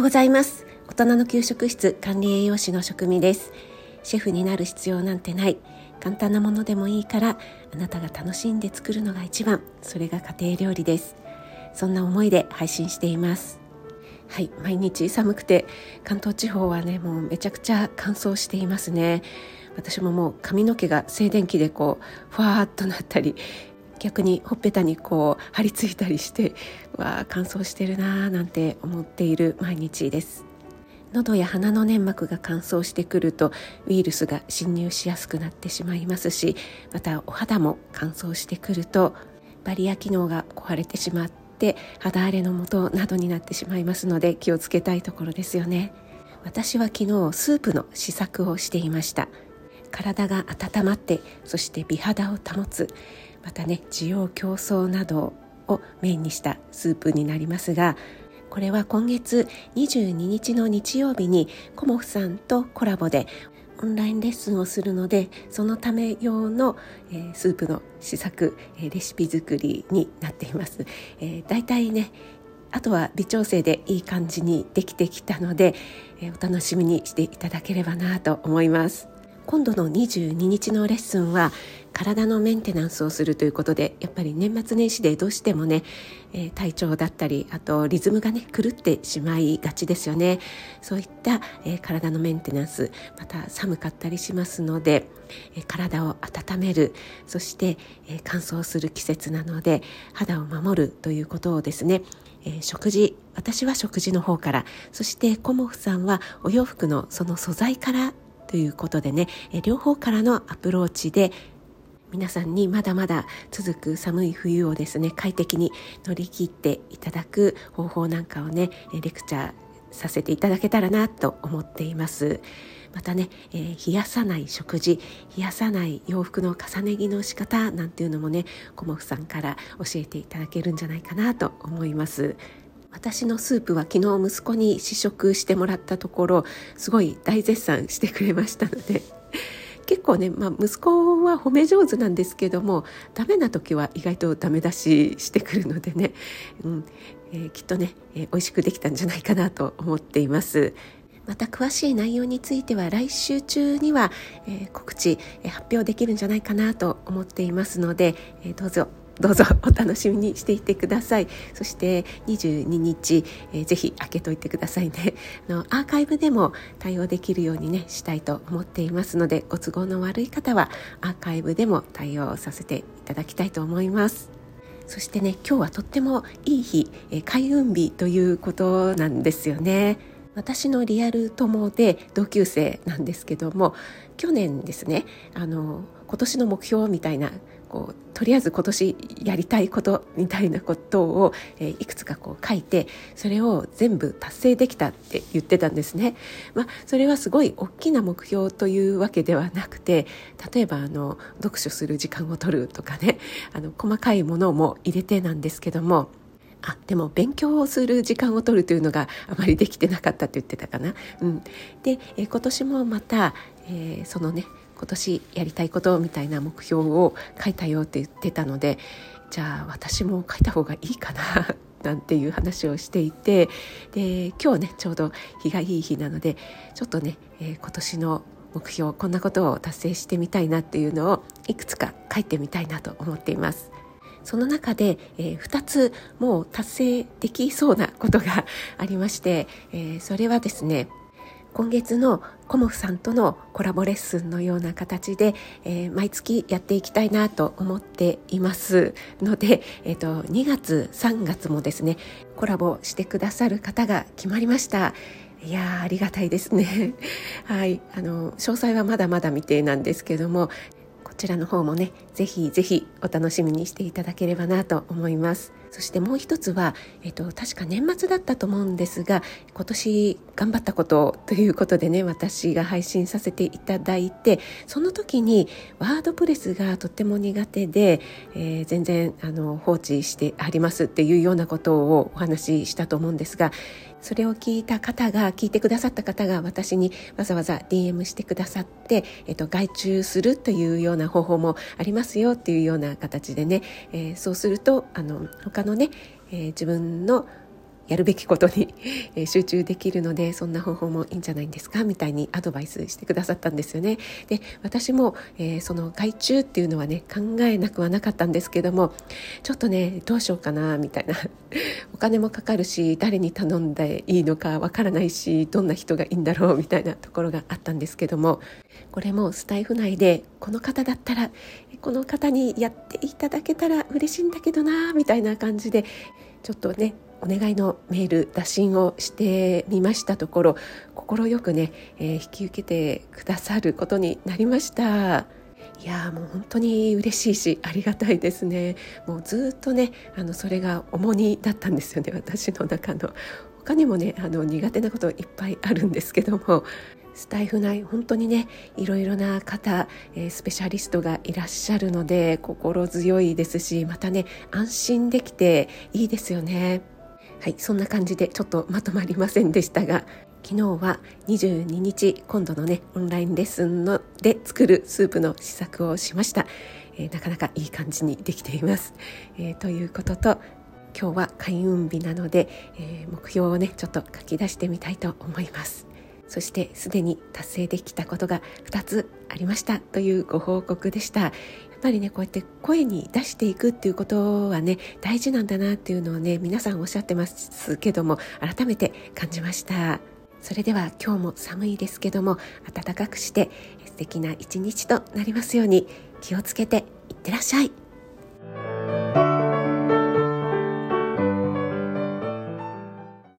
ようございます。大人の給食室管理栄養士の職味です。シェフになる必要なんてない。簡単なものでもいいからあなたが楽しんで作るのが一番。それが家庭料理です。そんな思いで配信しています。はい毎日寒くて関東地方はねもうめちゃくちゃ乾燥していますね。私ももう髪の毛が静電気でこうふわーっとなったり逆にほっぺたにこう張り付いたりしてわあ乾燥してるなーなんて思っている毎日です。喉や鼻の粘膜が乾燥してくるとウイルスが侵入しやすくなってしまいますしまたお肌も乾燥してくるとバリア機能が壊れてしまって肌荒れの元などになってしまいますので気をつけたいところですよね。私は昨日スープの試作をしていました。体が温まってそして美肌を保つ。またね需要競争などをメインにしたスープになりますがこれは今月22日の日曜日にコモフさんとコラボでオンラインレッスンをするのでそのため用の、えー、スープの試作、えー、レシピ作りになっています、えー、だいたいねあとは微調整でいい感じにできてきたので、えー、お楽しみにしていただければなと思います。今度の22日のレッスンは体のメンテナンスをするということでやっぱり年末年始でどうしてもね、えー、体調だったりあとリズムがね狂ってしまいがちですよね。そういった、えー、体のメンテナンスまた寒かったりしますので、えー、体を温めるそして、え乾燥する季節なので肌を守るということをですねえ、食事私は食事の方からそしてコモフさんはお洋服のその素材からということでね、え両方からのアプローチで皆さんにまだまだ続く寒い冬をですね快適に乗り切っていただく方法なんかをねレクチャーさせていただけたらなと思っています。またね、えー、冷やさない食事冷やさない洋服の重ね着の仕方なんていうのもねコモフさんから教えていただけるんじゃないかなと思います。私のスープは昨日息子に試食してもらったところすごい大絶賛してくれましたので 結構ね、まあ、息子は褒め上手なんですけどもダメな時は意外とダメ出ししてくるのでね、うんえー、きっとね、えー、美味しくできたんじゃないかなと思っています。また詳しい内容については来週中には、えー、告知、えー、発表できるんじゃないかなと思っていますので、えー、どうぞどうぞお楽しみにしていてください。そして22日、えー、ぜひ開けといてくださいね。あのアーカイブでも対応できるようにねしたいと思っていますのでご都合の悪い方はアーカイブでも対応させていただきたいと思います。そしてね今日はとってもいい日、えー、開運日ということなんですよね。私のリアル友で同級生なんですけども去年ですねあの今年の目標みたいなこうとりあえず今年やりたいことみたいなことを、えー、いくつかこう書いてそれを全部達成できたって言ってたんですね。まあ、それはすごい大きな目標というわけではなくて例えばあの読書する時間を取るとかねあの細かいものも入れてなんですけどもあでも勉強をする時間を取るというのがあまりできてなかったって言ってたかな。うん、で、え今年もまた、えー、そのね今年やりたいことみたいな目標を書いたよって言ってたのでじゃあ私も書いた方がいいかな なんていう話をしていてで今日ねちょうど日がいい日なのでちょっとね、えー、今年の目標こんなことを達成してみたいなっていうのをいくつか書いてみたいなと思っています。その中で、えー、2つもう達成できそうなことがありまして、えー、それはですね今月のコモフさんとのコラボレッスンのような形で、えー、毎月やっていきたいなと思っています。ので、えーと、2月3月もですねコラボしてくださる方が決まりました。いやありがたいですね。はい。あの詳細はまだまだ未定なんですけどもこちらの方もねぜひぜひお楽しみにしていただければなと思います。そしてもう一つは、えっと、確か年末だったと思うんですが今年頑張ったことということでね私が配信させていただいてその時にワードプレスがとっても苦手で、えー、全然あの放置してありますっていうようなことをお話ししたと思うんですがそれを聞いた方が聞いてくださった方が私にわざわざ DM してくださって、えっと、外注するというような方法もあります。ますよっていうような形でね、えー、そうするとあの他のね、えー、自分のやるべきことに 集中できるのでそんな方法もいいんじゃないんですかみたいにアドバイスしてくださったんですよね。で私も、えー、その外注っていうのはね考えなくはなかったんですけどもちょっとねどうしようかなみたいな お金もかかるし誰に頼んでいいのかわからないしどんな人がいいんだろうみたいなところがあったんですけどもこれもスタイフ内でこの方だったらこの方にやっていただけたら嬉しいんだけどなみたいな感じでちょっとねお願いのメール打診をしてみましたところ快くね、えー、引き受けてくださることになりました。いやもう本当に嬉しいしありがたいですね。もうずっとねあのそれが重荷だったんですよね私の中の。他にもねあの苦手なこといっぱいあるんですけどもスタイフ内本当にねいろいろな方、えー、スペシャリストがいらっしゃるので心強いですしまたね安心できていいですよね。はいそんな感じでちょっとまとまりませんでしたが昨日は22日今度のねオンラインレッスンので作るスープの試作をしました、えー、なかなかいい感じにできています、えー、ということと今日は開運日なので、えー、目標をねちょっと書き出してみたいと思います。そしてすでに達成できたことが2つありましたというご報告でした。やっぱりねこうやって声に出していくっていうことはね大事なんだなっていうのをね皆さんおっしゃってますけども改めて感じました。それでは今日も寒いですけども暖かくして素敵な一日となりますように気をつけていってらっしゃい。